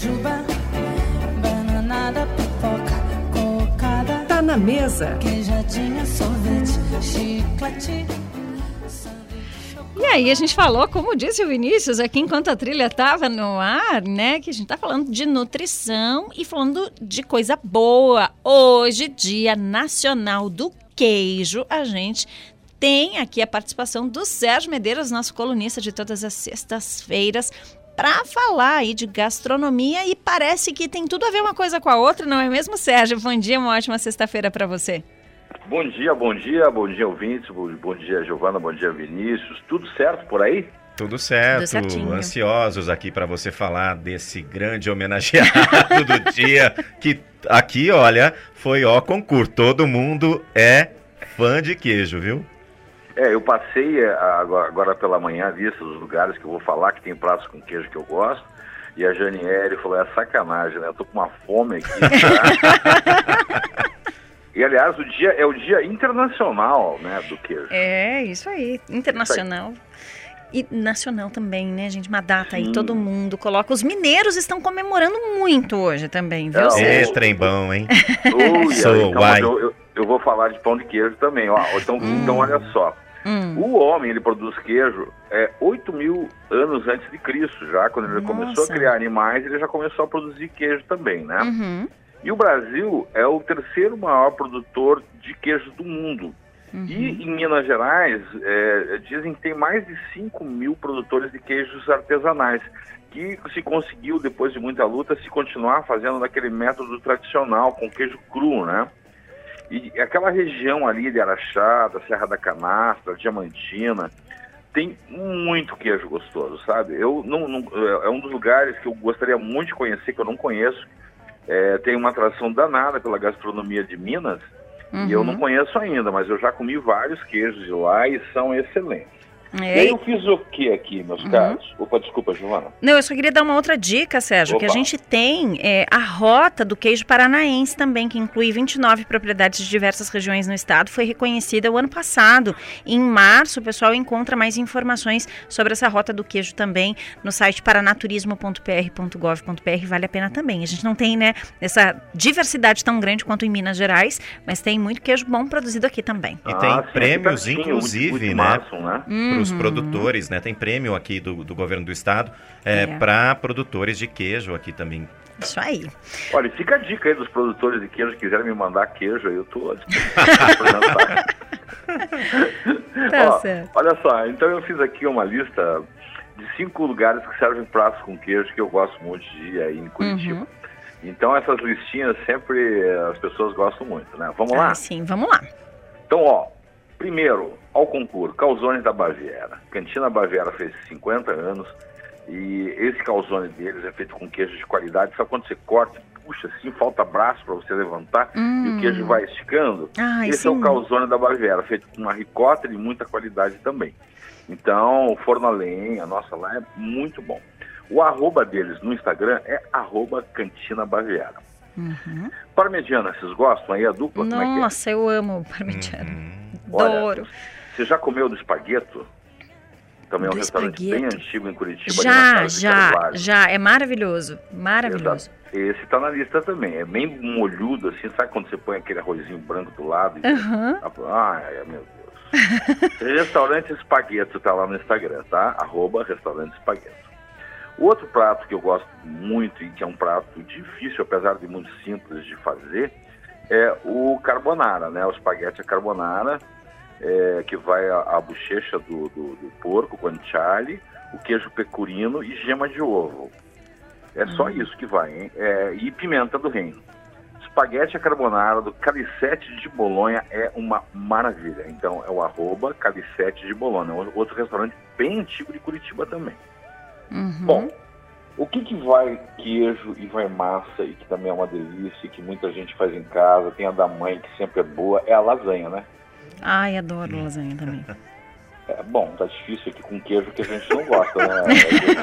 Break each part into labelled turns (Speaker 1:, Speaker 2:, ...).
Speaker 1: jujuba, bananada, pipoca, cocada.
Speaker 2: Tá na mesa.
Speaker 1: Queijadinha, sorvete, chiclete.
Speaker 3: E aí a gente falou, como disse o Vinícius aqui enquanto a trilha estava no ar, né, que a gente está falando de nutrição e falando de coisa boa. Hoje, Dia Nacional do Queijo, a gente tem aqui a participação do Sérgio Medeiros, nosso colunista de todas as sextas-feiras, para falar aí de gastronomia e parece que tem tudo a ver uma coisa com a outra, não é mesmo, Sérgio? Bom dia, uma ótima sexta-feira para você.
Speaker 4: Bom dia, bom dia, bom dia ouvintes, bom, dia Giovana, bom dia Vinícius, tudo certo por aí?
Speaker 5: Tudo certo,
Speaker 3: certinho.
Speaker 5: ansiosos aqui para você falar desse grande homenageado do dia, que aqui, olha, foi ó concurso, todo mundo é fã de queijo, viu?
Speaker 4: É, eu passei é, agora, agora pela manhã a lista dos lugares que eu vou falar que tem pratos com queijo que eu gosto. E a Janiele falou, é sacanagem, né? Eu tô com uma fome aqui. já." e aliás, o dia é o dia internacional, né, do queijo.
Speaker 3: É, isso aí, internacional. E nacional também, né, gente? Uma data aí,
Speaker 4: Sim.
Speaker 3: todo mundo coloca. Os mineiros estão comemorando muito hoje também, viu, Sérgio?
Speaker 5: É, trem bom, hein?
Speaker 4: Ui,
Speaker 5: Sou
Speaker 4: então,
Speaker 5: uai.
Speaker 4: eu, eu- eu vou falar de pão de queijo também. Ó. Então, então, olha só.
Speaker 3: Hum.
Speaker 4: O homem, ele produz queijo é 8 mil anos antes de Cristo, já. Quando ele começou a
Speaker 3: Nossa.
Speaker 4: criar animais, ele já começou a produzir queijo também, né?
Speaker 3: Uhum.
Speaker 4: E o Brasil é o terceiro maior produtor de queijo do mundo.
Speaker 3: Uhum.
Speaker 4: E em Minas Gerais, é, dizem que tem mais de 5 mil produtores de queijos artesanais, que se conseguiu, depois de muita luta, se continuar fazendo daquele método tradicional, com queijo cru, né? E aquela região ali de Araxá, da Serra da Canastra, Diamantina, tem muito queijo gostoso, sabe? Eu não, não- é um dos lugares que eu gostaria muito de conhecer, que eu não conheço. É, tem uma atração danada pela gastronomia de Minas, e eu não
Speaker 3: Uhum.
Speaker 4: conheço ainda, mas eu já comi vários queijos de lá e são excelentes. E
Speaker 3: É,
Speaker 4: aí eu fiz o que aqui, meus caros? Opa, desculpa, Giovana.
Speaker 3: Não, eu só queria dar uma outra dica, Sérgio, que a
Speaker 4: Opa.
Speaker 3: gente tem é, a rota do queijo paranaense também, que inclui 29 propriedades de diversas regiões no estado, foi reconhecida o ano passado. Em março, o pessoal encontra mais informações sobre essa rota do queijo também no site paranaturismo.pr.gov.br, vale a pena também. A gente não tem, né, essa diversidade tão grande quanto em Minas Gerais, mas tem muito queijo bom produzido aqui também.
Speaker 5: E tem
Speaker 4: Ah, sim,
Speaker 5: prêmios, inclusive,
Speaker 4: Ulti-
Speaker 5: né?
Speaker 4: Ultimaço, né?
Speaker 5: Para os
Speaker 3: Uhum.
Speaker 5: produtores, né? Tem prêmio aqui do, do governo do estado é,
Speaker 3: É.
Speaker 5: para produtores de queijo aqui também.
Speaker 3: Isso aí.
Speaker 4: Olha, fica a dica aí dos produtores de queijo que quiserem me mandar queijo, aí eu tô.
Speaker 3: Tá
Speaker 4: Ó,
Speaker 3: certo.
Speaker 4: Olha só, então eu fiz aqui uma lista de cinco lugares que servem pratos com queijo que eu gosto muito de ir aí em Curitiba.
Speaker 3: Uhum.
Speaker 4: Então essas listinhas sempre eh, as pessoas gostam muito, né? Vamos lá?
Speaker 3: Ah, sim, vamos lá.
Speaker 4: Então, ó, primeiro, ao concurso, Calzones da Baviera. Cantina Baviera fez 50 anos e esse calzone deles é feito com queijo de qualidade. Só quando você corta, puxa assim, falta braço para você levantar e
Speaker 3: Hum.
Speaker 4: o queijo vai esticando.
Speaker 3: Ai,
Speaker 4: esse é o
Speaker 3: sim.
Speaker 4: calzone da Baviera, feito com uma ricota de muita qualidade também. Então, o forno a lenha, nossa, lá é muito bom. O arroba deles no Instagram é arroba Cantina Baviera.
Speaker 3: Uhum.
Speaker 4: Parmegiana, vocês gostam aí, a dupla? Como é que é?
Speaker 3: Nossa, eu amo parmegiana.
Speaker 5: Hum.
Speaker 4: Olha,
Speaker 3: Adoro.
Speaker 4: Você já comeu do espagueto? Também é um
Speaker 3: Do
Speaker 4: restaurante
Speaker 3: espagueto?
Speaker 4: bem antigo em Curitiba.
Speaker 3: Já, já, já. É maravilhoso. Maravilhoso.
Speaker 4: Exato. Esse tá na lista também. É bem molhudo, assim. Sabe quando você põe aquele arrozinho branco do lado? e-
Speaker 3: Aham.
Speaker 4: Ai, meu Deus. restaurante Espagueto tá lá no Instagram, tá? Arroba Restaurante Espagueto. O outro prato que eu gosto muito e que é um prato difícil, apesar de muito simples de fazer, é o carbonara, né? O espaguete à carbonara, é, que vai a, a bochecha do, do, do porco, guanciale, o queijo pecorino e gema de ovo. É só isso que vai, hein? É, e pimenta do reino. Espaguete à carbonara do Calicete de Bolonha é uma maravilha. Então é o arroba Calicete de Bolonha, outro restaurante bem antigo de Curitiba também.
Speaker 3: Uhum.
Speaker 4: Bom, o que, que vai queijo e vai massa e que também é uma delícia, e que muita gente faz em casa, tem a da mãe que sempre é boa, é a lasanha, né?
Speaker 3: Ai, adoro lasanha também.
Speaker 4: É, bom, tá difícil aqui com queijo que a gente não gosta, né?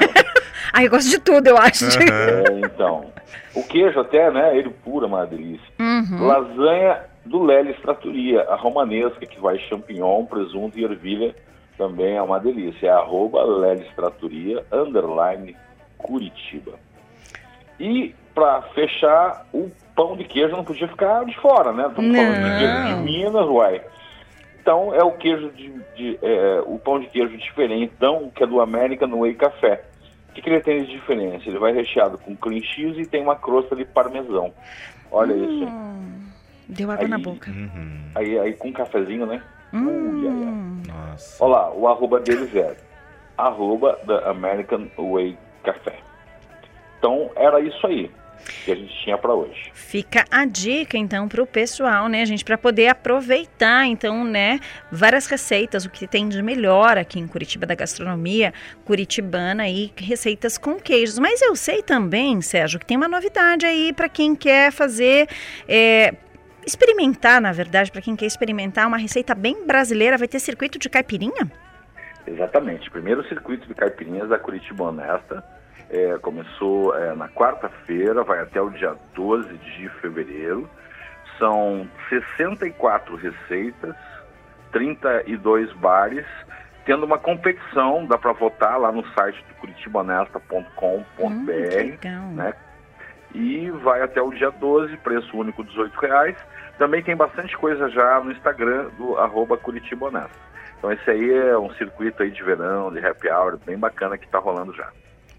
Speaker 3: Ai, eu gosto de tudo, eu acho.
Speaker 4: É, então, o queijo até, né, ele puro é uma delícia.
Speaker 3: Uhum.
Speaker 4: Lasanha do Lelis Trattoria, a romanesca, que vai champignon, presunto e ervilha, também é uma delícia. É arroba Lelis Trattoria, underline, Curitiba. E para fechar, o pão de queijo não podia ficar de fora, né? Estamos falando de queijo de. Minas, uai. Então é o queijo de, de- é, o pão de queijo diferentão que é do American Way Café. O que, que ele tem de diferença? Ele vai recheado com cream cheese e tem uma crosta de parmesão. Olha isso. hein?
Speaker 3: Hum, deu água na
Speaker 4: Aí-
Speaker 3: boca.
Speaker 5: Uhum.
Speaker 4: Aí, aí com um cafezinho, né? Ui, ai, ai.
Speaker 3: Hum,
Speaker 5: Nossa.
Speaker 4: Olha lá, o arroba deles é arroba da American Way Café. Então era isso aí que a gente tinha para hoje.
Speaker 3: Fica a dica então para o pessoal, né, gente, para poder aproveitar então, né, várias receitas, o que tem de melhor aqui em Curitiba da gastronomia curitibana e receitas com queijos. Mas eu sei também, Sérgio, que tem uma novidade aí para quem quer fazer é, experimentar, na verdade, para quem quer experimentar uma receita bem brasileira, vai ter circuito de caipirinha?
Speaker 4: Exatamente. Primeiro circuito de caipirinhas da Curitiba Honesta. É, começou é, na quarta-feira, vai até o dia 12 de fevereiro. São 64 receitas, 32 bares, tendo uma competição, dá para votar lá no site do curitibanesta.com.br.
Speaker 3: Hum,
Speaker 4: né? e vai até o dia 12, preço único 18 reais. Também tem bastante coisa já no Instagram do arroba Curitiba Honesta. Então esse aí é um circuito aí de verão, de happy hour, bem bacana que tá rolando já.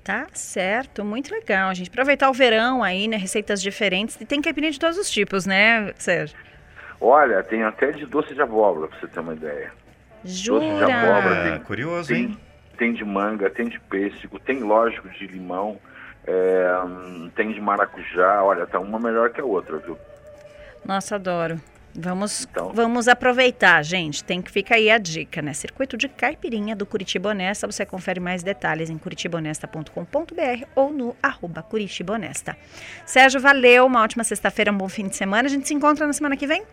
Speaker 3: Tá certo, muito legal, gente. Aproveitar o verão aí, né? Receitas diferentes. E tem caipirinha de todos os tipos, né, Sérgio?
Speaker 4: Olha, tem até de doce de abóbora, pra você ter uma ideia.
Speaker 3: Jura?
Speaker 4: abóbora,
Speaker 5: Ah,
Speaker 4: tem-
Speaker 5: curioso,
Speaker 4: Tem,
Speaker 5: hein?
Speaker 4: tem de manga, tem de pêssego, tem lógico de limão, é, tem de maracujá, olha, tá uma melhor que a outra, viu?
Speaker 3: Nossa, adoro. Vamos,
Speaker 4: Então.
Speaker 3: vamos aproveitar, gente. Tem que ficar aí a dica, né? Circuito de caipirinha do Curitiba Honesta. Você confere mais detalhes em curitibahonesta.com.br ou no arroba Curitiba Honesta. Sérgio, valeu. Uma ótima sexta-feira, um bom fim de semana. A gente se encontra na semana que vem?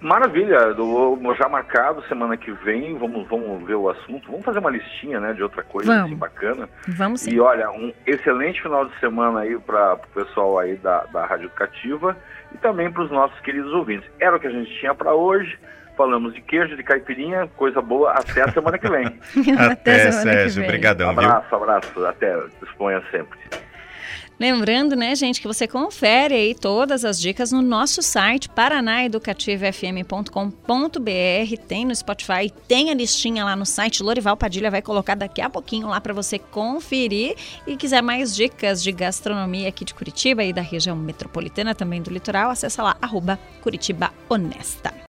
Speaker 4: Maravilha, do, já marcado semana que vem, vamos, vamos ver o assunto, vamos fazer uma listinha, né, de outra coisa
Speaker 3: Vamos.
Speaker 4: assim, bacana.
Speaker 3: Vamos sim.
Speaker 4: E olha, um excelente final de semana aí para o pessoal aí da, da Rádio Educativa e também para os nossos queridos ouvintes. Era o que a gente tinha para hoje. Falamos de queijo, de caipirinha, coisa boa. Até a semana que vem.
Speaker 5: Até,
Speaker 3: semana que
Speaker 5: Sérgio.
Speaker 3: vem.
Speaker 5: Brigadão, viu?
Speaker 4: abraço, abraço. Até. Disponha sempre.
Speaker 3: Lembrando, né, gente, que você confere aí todas as dicas no nosso site paranaeducativofm.com.br, tem no Spotify, tem a listinha lá no site. Lorival Padilha vai colocar daqui a pouquinho lá para você conferir e quiser mais dicas de gastronomia aqui de Curitiba e da região metropolitana também do litoral, acessa lá arroba Curitiba Honesta.